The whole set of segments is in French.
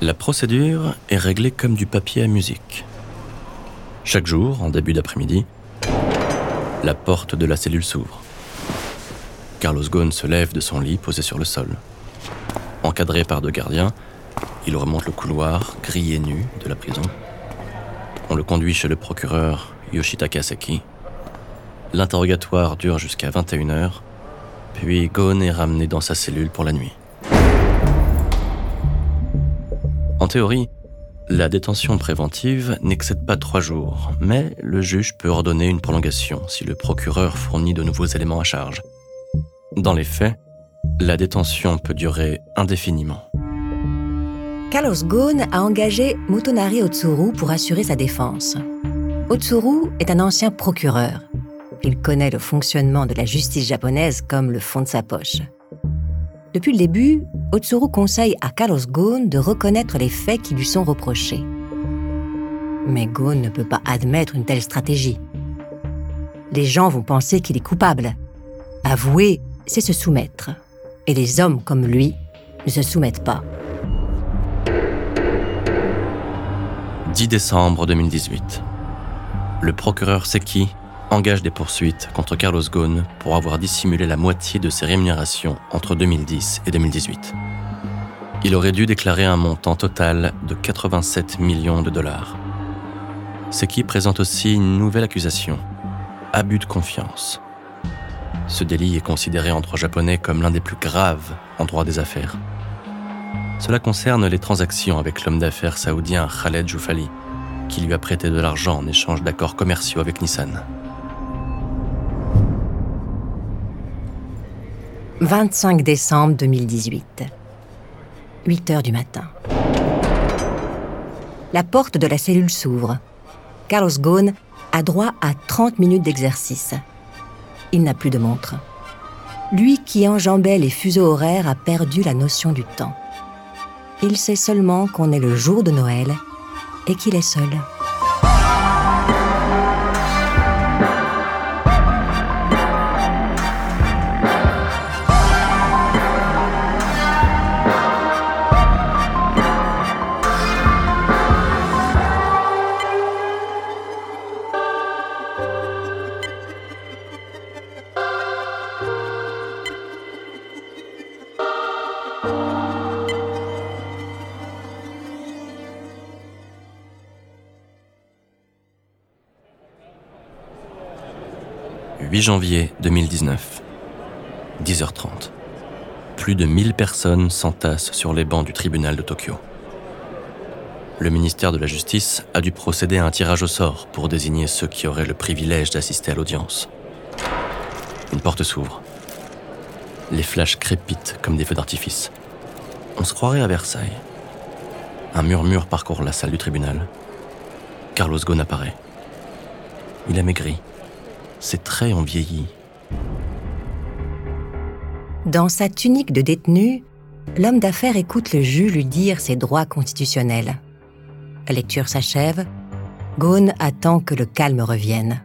La procédure est réglée comme du papier à musique. Chaque jour, en début d'après-midi, la porte de la cellule s'ouvre. Carlos Ghosn se lève de son lit posé sur le sol. Encadré par deux gardiens, il remonte le couloir, gris et nu, de la prison. On le conduit chez le procureur Yoshitaka Seki. L'interrogatoire dure jusqu'à 21h, puis Ghosn est ramené dans sa cellule pour la nuit. En théorie, la détention préventive n'excède pas trois jours, mais le juge peut ordonner une prolongation si le procureur fournit de nouveaux éléments à charge. Dans les faits, la détention peut durer indéfiniment. Carlos Ghosn a engagé Motonari Otsuru pour assurer sa défense. Otsuru est un ancien procureur. Il connaît le fonctionnement de la justice japonaise comme le fond de sa poche. Depuis le début, Otsuru conseille à Carlos Ghosn de reconnaître les faits qui lui sont reprochés. Mais Ghosn ne peut pas admettre une telle stratégie. Les gens vont penser qu'il est coupable. Avouer c'est se soumettre. Et les hommes comme lui ne se soumettent pas. 10 décembre 2018. Le procureur Seki engage des poursuites contre Carlos Ghosn pour avoir dissimulé la moitié de ses rémunérations entre 2010 et 2018. Il aurait dû déclarer un montant total de 87 millions de dollars. Seki présente aussi une nouvelle accusation, abus de confiance. Ce délit est considéré en droit japonais comme l'un des plus graves en droit des affaires. Cela concerne les transactions avec l'homme d'affaires saoudien Khaled Joufali, qui lui a prêté de l'argent en échange d'accords commerciaux avec Nissan. 25 décembre 2018. 8 heures du matin. La porte de la cellule s'ouvre. Carlos Ghosn a droit à 30 minutes d'exercice il n'a plus de montre. Lui qui enjambait les fuseaux horaires a perdu la notion du temps. Il sait seulement qu'on est le jour de Noël et qu'il est seul. « 8 janvier 2019, 10h30. Plus de 1000 personnes s'entassent sur les bancs du tribunal de Tokyo. Le ministère de la Justice a dû procéder à un tirage au sort pour désigner ceux qui auraient le privilège d'assister à l'audience. Une porte s'ouvre. Les flashs crépitent comme des feux d'artifice. On se croirait à Versailles. Un murmure parcourt la salle du tribunal. Carlos Ghosn apparaît. Il a maigri. Ses traits ont vieilli. Dans sa tunique de détenu, l'homme d'affaires écoute le juge lui dire ses droits constitutionnels. La lecture s'achève. Ghosn attend que le calme revienne.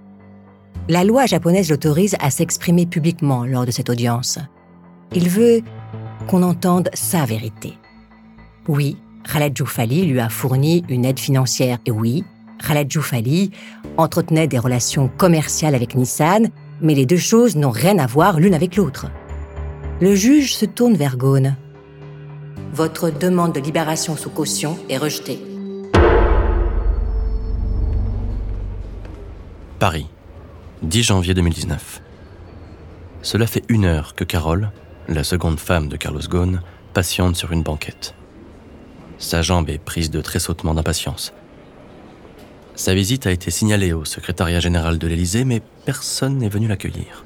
La loi japonaise l'autorise à s'exprimer publiquement lors de cette audience. Il veut qu'on entende sa vérité. Oui, Khaled Joufali lui a fourni une aide financière. Et oui, Khaled Joufali entretenait des relations commerciales avec Nissan, mais les deux choses n'ont rien à voir l'une avec l'autre. Le juge se tourne vers Ghosn. Votre demande de libération sous caution est rejetée. Paris, 10 janvier 2019. Cela fait une heure que Carole, la seconde femme de Carlos Ghosn, patiente sur une banquette. Sa jambe est prise de tressautements d'impatience. Sa visite a été signalée au secrétariat général de l'Élysée, mais personne n'est venu l'accueillir.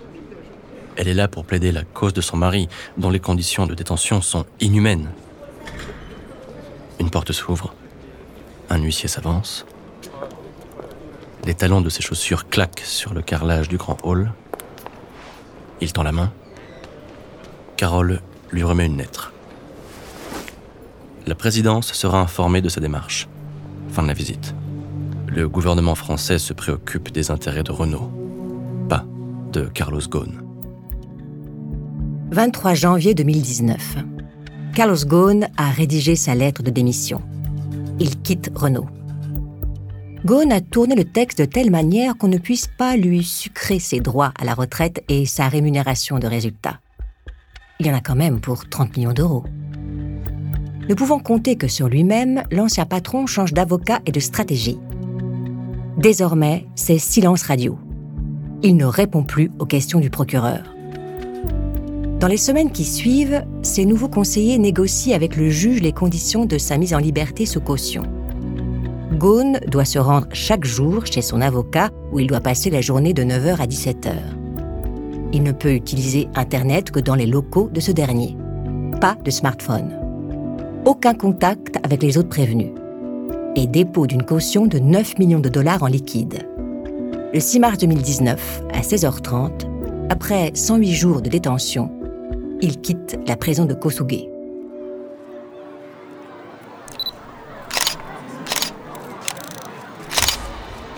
Elle est là pour plaider la cause de son mari, dont les conditions de détention sont inhumaines. Une porte s'ouvre. Un huissier s'avance. Les talons de ses chaussures claquent sur le carrelage du grand hall. Il tend la main. Carole lui remet une lettre. La présidence sera informée de sa démarche. Fin de la visite. Le gouvernement français se préoccupe des intérêts de Renault, pas de Carlos Ghosn. 23 janvier 2019. Carlos Ghosn a rédigé sa lettre de démission. il quitte Renault. Ghosn a tourné le texte de telle manière qu'on ne puisse pas lui sucrer ses droits à la retraite et sa rémunération de résultat. Il y en a quand même pour 30 millions d'euros. Ne pouvant compter que sur lui-même, l'ancien patron change d'avocat et de stratégie. Désormais, c'est silence radio. Il ne répond plus aux questions du procureur. Dans les semaines qui suivent, ses nouveaux conseillers négocient avec le juge les conditions de sa mise en liberté sous caution. Ghosn doit se rendre chaque jour chez son avocat où il doit passer la journée de 9h à 17h. Il ne peut utiliser Internet que dans les locaux de ce dernier. Pas de smartphone. Aucun contact avec les autres prévenus. Et dépôt d'une caution de 9 millions de dollars en liquide. Le 6 mars 2019, à 16h30, après 108 jours de détention, il quitte la prison de Kosuge.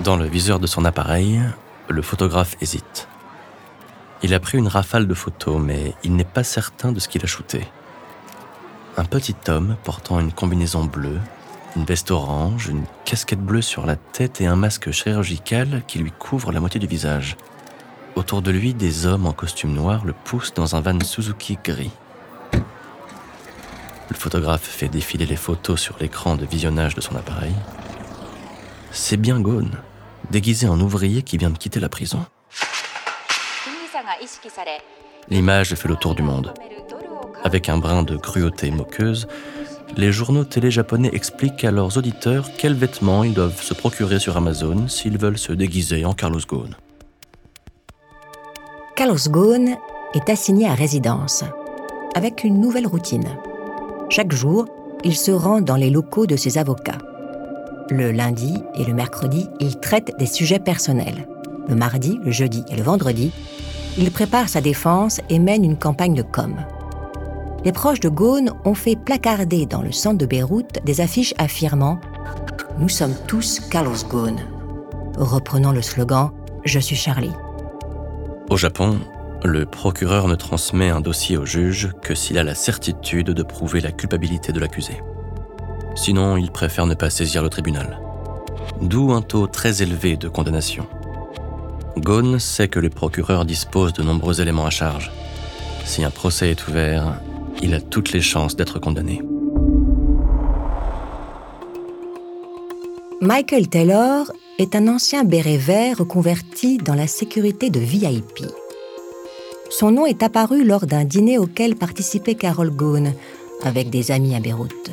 Dans le viseur de son appareil, le photographe hésite. Il a pris une rafale de photos, mais il n'est pas certain de ce qu'il a shooté. Un petit homme portant une combinaison bleue, une veste orange, une casquette bleue sur la tête et un masque chirurgical qui lui couvre la moitié du visage. Autour de lui, des hommes en costume noir le poussent dans un van Suzuki gris. Le photographe fait défiler les photos sur l'écran de visionnage de son appareil. C'est bien Ghosn déguisé en ouvrier qui vient de quitter la prison. L'image fait le tour du monde. Avec un brin de cruauté moqueuse, les journaux télé japonais expliquent à leurs auditeurs quels vêtements ils doivent se procurer sur Amazon s'ils veulent se déguiser en Carlos Ghosn. Carlos Ghosn est assigné à résidence, avec une nouvelle routine. Chaque jour, il se rend dans les locaux de ses avocats. Le lundi et le mercredi, il traite des sujets personnels. Le mardi, le jeudi et le vendredi, il prépare sa défense et mène une campagne de com. Les proches de Ghosn ont fait placarder dans le centre de Beyrouth des affiches affirmant Nous sommes tous Carlos Ghosn, reprenant le slogan Je suis Charlie. Au Japon, le procureur ne transmet un dossier au juge que s'il a la certitude de prouver la culpabilité de l'accusé. Sinon, il préfère ne pas saisir le tribunal. D'où un taux très élevé de condamnation. Ghosn sait que le procureur dispose de nombreux éléments à charge. Si un procès est ouvert, il a toutes les chances d'être condamné. Michael Taylor est un ancien béret vert reconverti dans la sécurité de VIP. Son nom est apparu lors d'un dîner auquel participait Carol Ghosn avec des amis à Beyrouth.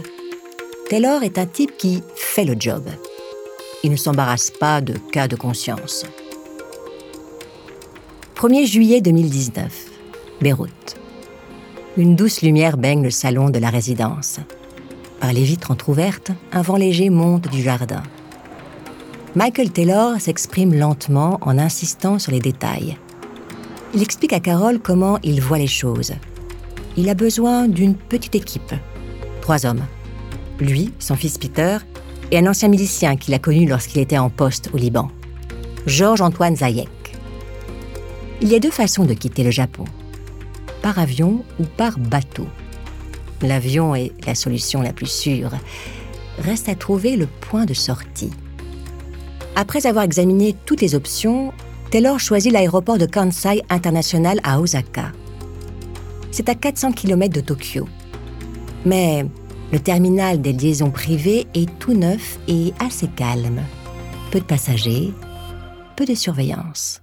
Taylor est un type qui fait le job. Il ne s'embarrasse pas de cas de conscience. 1er juillet 2019, Beyrouth. Une douce lumière baigne le salon de la résidence. Par les vitres entr'ouvertes, un vent léger monte du jardin. Michael Taylor s'exprime lentement en insistant sur les détails. Il explique à Carol comment il voit les choses. Il a besoin d'une petite équipe. Trois hommes lui, son fils Peter, et un ancien milicien qu'il a connu lorsqu'il était en poste au Liban, Georges-Antoine Zayek. Il y a deux façons de quitter le Japon, par avion ou par bateau. L'avion est la solution la plus sûre. Reste à trouver le point de sortie. Après avoir examiné toutes les options, Taylor choisit l'aéroport de Kansai International à Osaka. C'est à 400 km de Tokyo. Mais le terminal des liaisons privées est tout neuf et assez calme. Peu de passagers, peu de surveillance.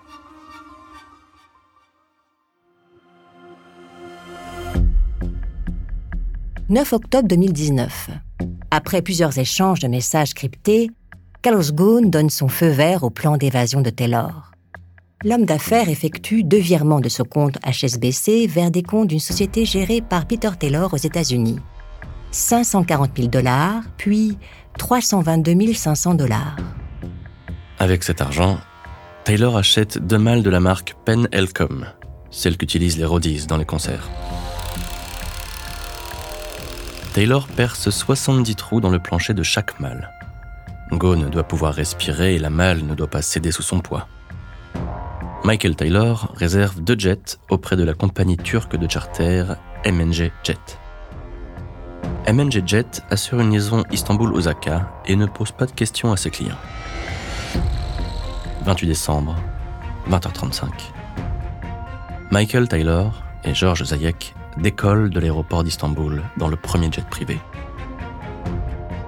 « 9 octobre 2019. Après plusieurs échanges de messages cryptés, Carlos Ghosn donne son feu vert au plan d'évasion de Taylor. L'homme d'affaires effectue deux virements de ce compte HSBC vers des comptes d'une société gérée par Peter Taylor aux États-Unis. 540 000 dollars, puis 322 500 dollars. Avec cet argent, Taylor achète deux malles de la marque Pen Elcom, celle qu'utilisent les roadies dans les concerts. Taylor perce 70 trous dans le plancher de chaque malle. Gone doit pouvoir respirer et la malle ne doit pas céder sous son poids. Michael Taylor réserve deux jets auprès de la compagnie turque de charter MNG Jet. MNG Jet assure une liaison Istanbul-Osaka et ne pose pas de questions à ses clients. 28 décembre, 20h35. Michael Taylor et George Zayek décollent de l'aéroport d'Istanbul dans le premier jet privé.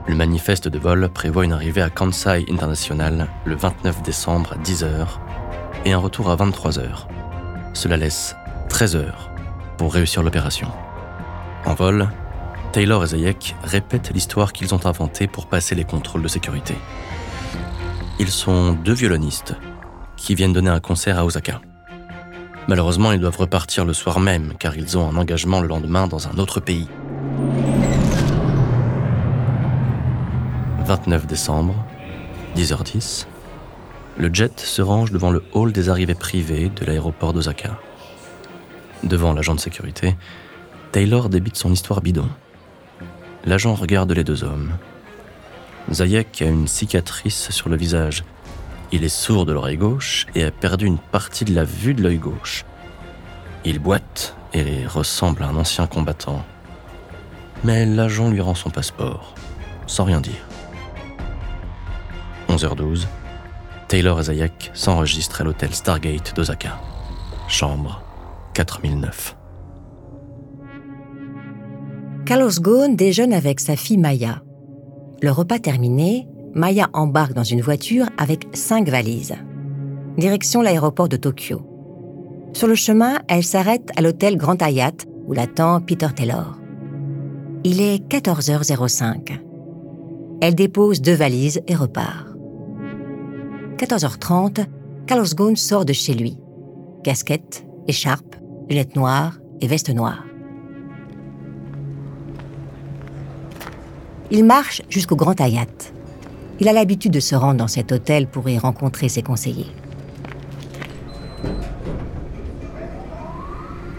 Le manifeste de vol prévoit une arrivée à Kansai International le 29 décembre à 10h et un retour à 23h. Cela laisse 13 heures pour réussir l'opération. En vol, Taylor et Zayek répètent l'histoire qu'ils ont inventée pour passer les contrôles de sécurité. Ils sont deux violonistes qui viennent donner un concert à Osaka. Malheureusement, ils doivent repartir le soir même car ils ont un engagement le lendemain dans un autre pays. 29 décembre, 10h10, le jet se range devant le hall des arrivées privées de l'aéroport d'Osaka. Devant l'agent de sécurité, Taylor débite son histoire bidon. L'agent regarde les deux hommes. Zayek a une cicatrice sur le visage. Il est sourd de l'oreille gauche et a perdu une partie de la vue de l'œil gauche. Il boite et ressemble à un ancien combattant. Mais l'agent lui rend son passeport, sans rien dire. 11h12, Taylor et Zayek s'enregistrent à l'hôtel Stargate d'Osaka. Chambre 4009. Carlos Ghosn déjeune avec sa fille Maya. Le repas terminé, Maya embarque dans une voiture avec cinq valises. Direction l'aéroport de Tokyo. Sur le chemin, elle s'arrête à l'hôtel Grand Hyatt où l'attend Peter Taylor. Il est 14h05. Elle dépose deux valises et repart. 14h30, Carlos Ghosn sort de chez lui. Casquette, écharpe, lunettes noires et veste noire. Il marche jusqu'au Grand Hyatt. Il a l'habitude de se rendre dans cet hôtel pour y rencontrer ses conseillers.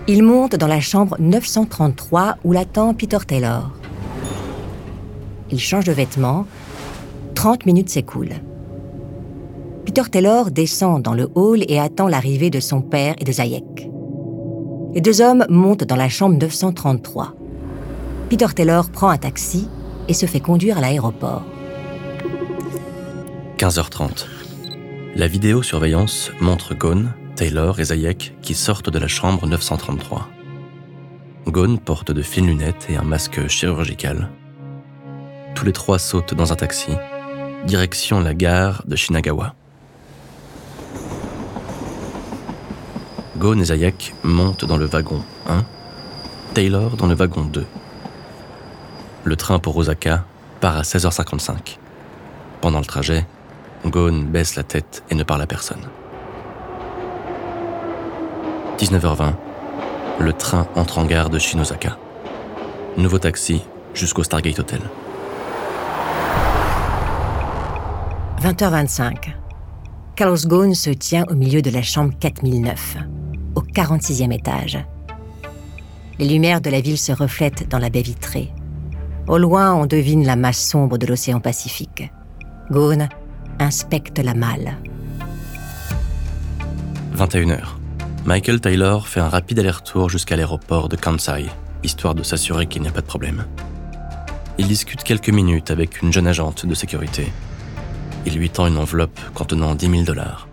Il monte dans la chambre 933 où l'attend Peter Taylor. Il change de vêtements. 30 minutes s'écoulent. Peter Taylor descend dans le hall et attend l'arrivée de son père et de Zayek. Les deux hommes montent dans la chambre 933. Peter Taylor prend un taxi et se fait conduire à l'aéroport. 15h30. La vidéosurveillance montre Ghosn, Taylor et Zayek qui sortent de la chambre 933. Ghosn porte de fines lunettes et un masque chirurgical. Tous les trois sautent dans un taxi, direction la gare de Shinagawa. Ghosn et Zayek montent dans le wagon 1, Taylor dans le wagon 2. Le train pour Osaka part à 16h55. Pendant le trajet, Ghosn baisse la tête et ne parle à personne. 19h20, le train entre en gare de Shinosaka. Nouveau taxi jusqu'au Stargate Hotel. 20h25. Carlos Ghosn se tient au milieu de la chambre 4009, au 46e étage. Les lumières de la ville se reflètent dans la baie vitrée. Au loin, on devine la masse sombre de l'océan Pacifique. Ghosn inspecte la malle. 21h. Michael Taylor fait un rapide aller-retour jusqu'à l'aéroport de Kansai, histoire de s'assurer qu'il n'y a pas de problème. Il discute quelques minutes avec une jeune agente de sécurité. Il lui tend une enveloppe contenant 10 000 dollars.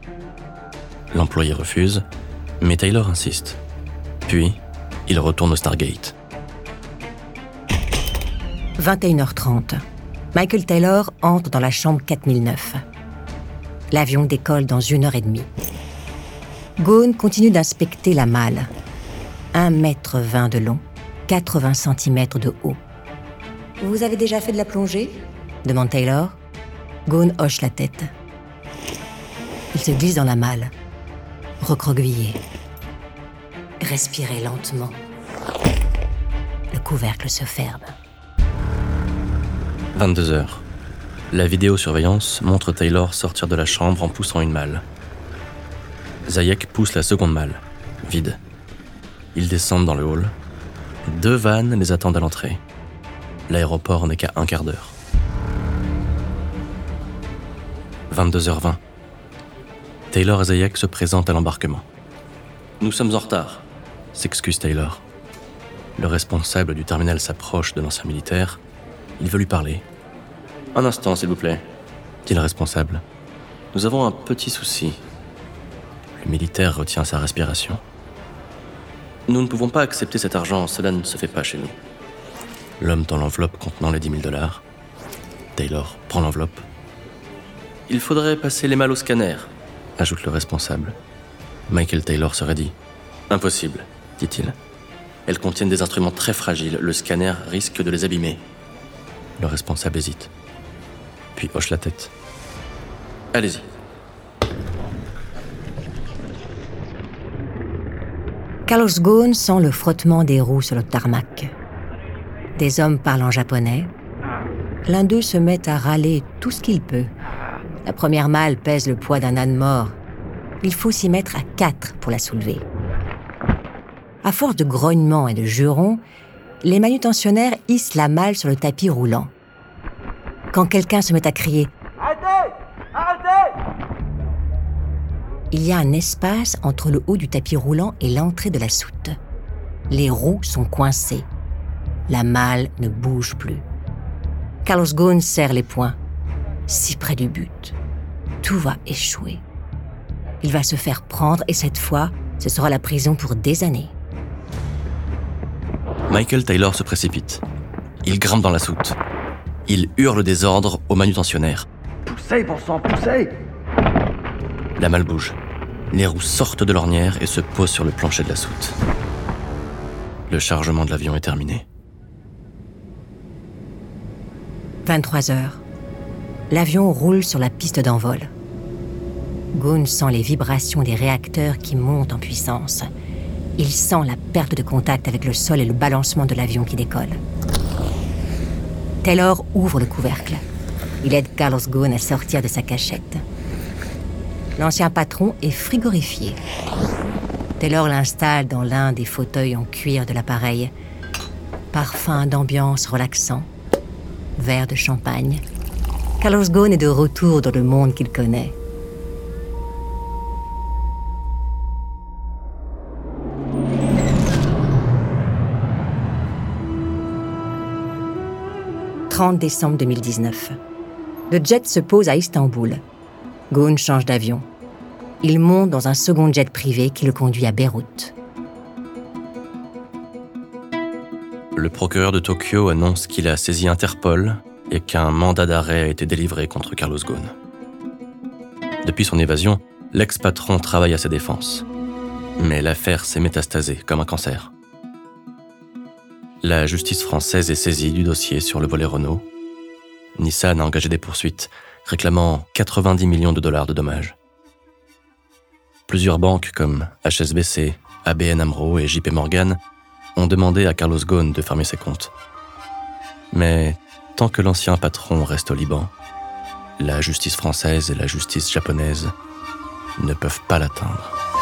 L'employé refuse, mais Taylor insiste. Puis, il retourne au Stargate. 21h30. Michael Taylor entre dans la chambre 4009. L'avion décolle dans une heure et demie. Ghosn continue d'inspecter la malle. 1,20 m de long, 80 cm de haut. Vous avez déjà fait de la plongée? demande Taylor. Ghosn hoche la tête. Il se glisse dans la malle, recroquevillé. Respirez lentement. Le couvercle se ferme. 22 heures. La vidéosurveillance montre Taylor sortir de la chambre en poussant une malle. Zayek pousse la seconde malle, vide. Ils descendent dans le hall. Deux vannes les attendent à l'entrée. L'aéroport n'est qu'à un quart d'heure. 22h20. Taylor et Zayek se présentent à l'embarquement. Nous sommes en retard, s'excuse Taylor. Le responsable du terminal s'approche de l'ancien militaire. Il veut lui parler. Un instant, s'il vous plaît, dit le responsable. Nous avons un petit souci. Le militaire retient sa respiration. Nous ne pouvons pas accepter cet argent, cela ne se fait pas chez nous. L'homme tend l'enveloppe contenant les 10 000 dollars. Taylor prend l'enveloppe. Il faudrait passer les malles au scanner, ajoute le responsable. Michael Taylor serait dit. Impossible, dit-il. Elles contiennent des instruments très fragiles, le scanner risque de les abîmer. Le responsable hésite, puis hoche la tête. Allez-y. Carlos Ghosn sent le frottement des roues sur le tarmac. Des hommes parlent en japonais. L'un d'eux se met à râler tout ce qu'il peut. La première malle pèse le poids d'un âne mort. Il faut s'y mettre à quatre pour la soulever. À force de grognements et de jurons, les manutentionnaires hissent la malle sur le tapis roulant. Quand quelqu'un se met à crier Arrêtez Arrêtez il y a un espace entre le haut du tapis roulant et l'entrée de la soute. Les roues sont coincées. La malle ne bouge plus. Carlos Ghosn serre les poings. Si près du but. Tout va échouer. Il va se faire prendre et cette fois, ce sera la prison pour des années. Michael Taylor se précipite. Il grimpe dans la soute. Il hurle des ordres au manutentionnaire. Poussez, bon sang, poussez La malle bouge. Les roues sortent de l'ornière et se posent sur le plancher de la soute. Le chargement de l'avion est terminé. 23 heures. L'avion roule sur la piste d'envol. Ghosn sent les vibrations des réacteurs qui montent en puissance. Il sent la perte de contact avec le sol et le balancement de l'avion qui décolle. Taylor ouvre le couvercle. Il aide Carlos Ghosn à sortir de sa cachette. L'ancien patron est frigorifié. Taylor l'installe dans l'un des fauteuils en cuir de l'appareil. Parfum d'ambiance relaxant. Verre de champagne. Carlos Ghosn est de retour dans le monde qu'il connaît. « 30 décembre 2019. Le jet se pose à Istanbul. Ghosn change d'avion. Il monte dans un second jet privé qui le conduit à Beyrouth. Le procureur de Tokyo annonce qu'il a saisi Interpol et qu'un mandat d'arrêt a été délivré contre Carlos Ghosn. Depuis son évasion, l'ex-patron travaille à sa défense. Mais l'affaire s'est métastasée comme un cancer. La justice française est saisie du dossier sur le volet Renault. Nissan a engagé des poursuites, réclamant 90 millions de dollars de dommages. Plusieurs banques comme HSBC, ABN Amro et JP Morgan ont demandé à Carlos Ghosn de fermer ses comptes. Mais tant que l'ancien patron reste au Liban, la justice française et la justice japonaise ne peuvent pas l'atteindre.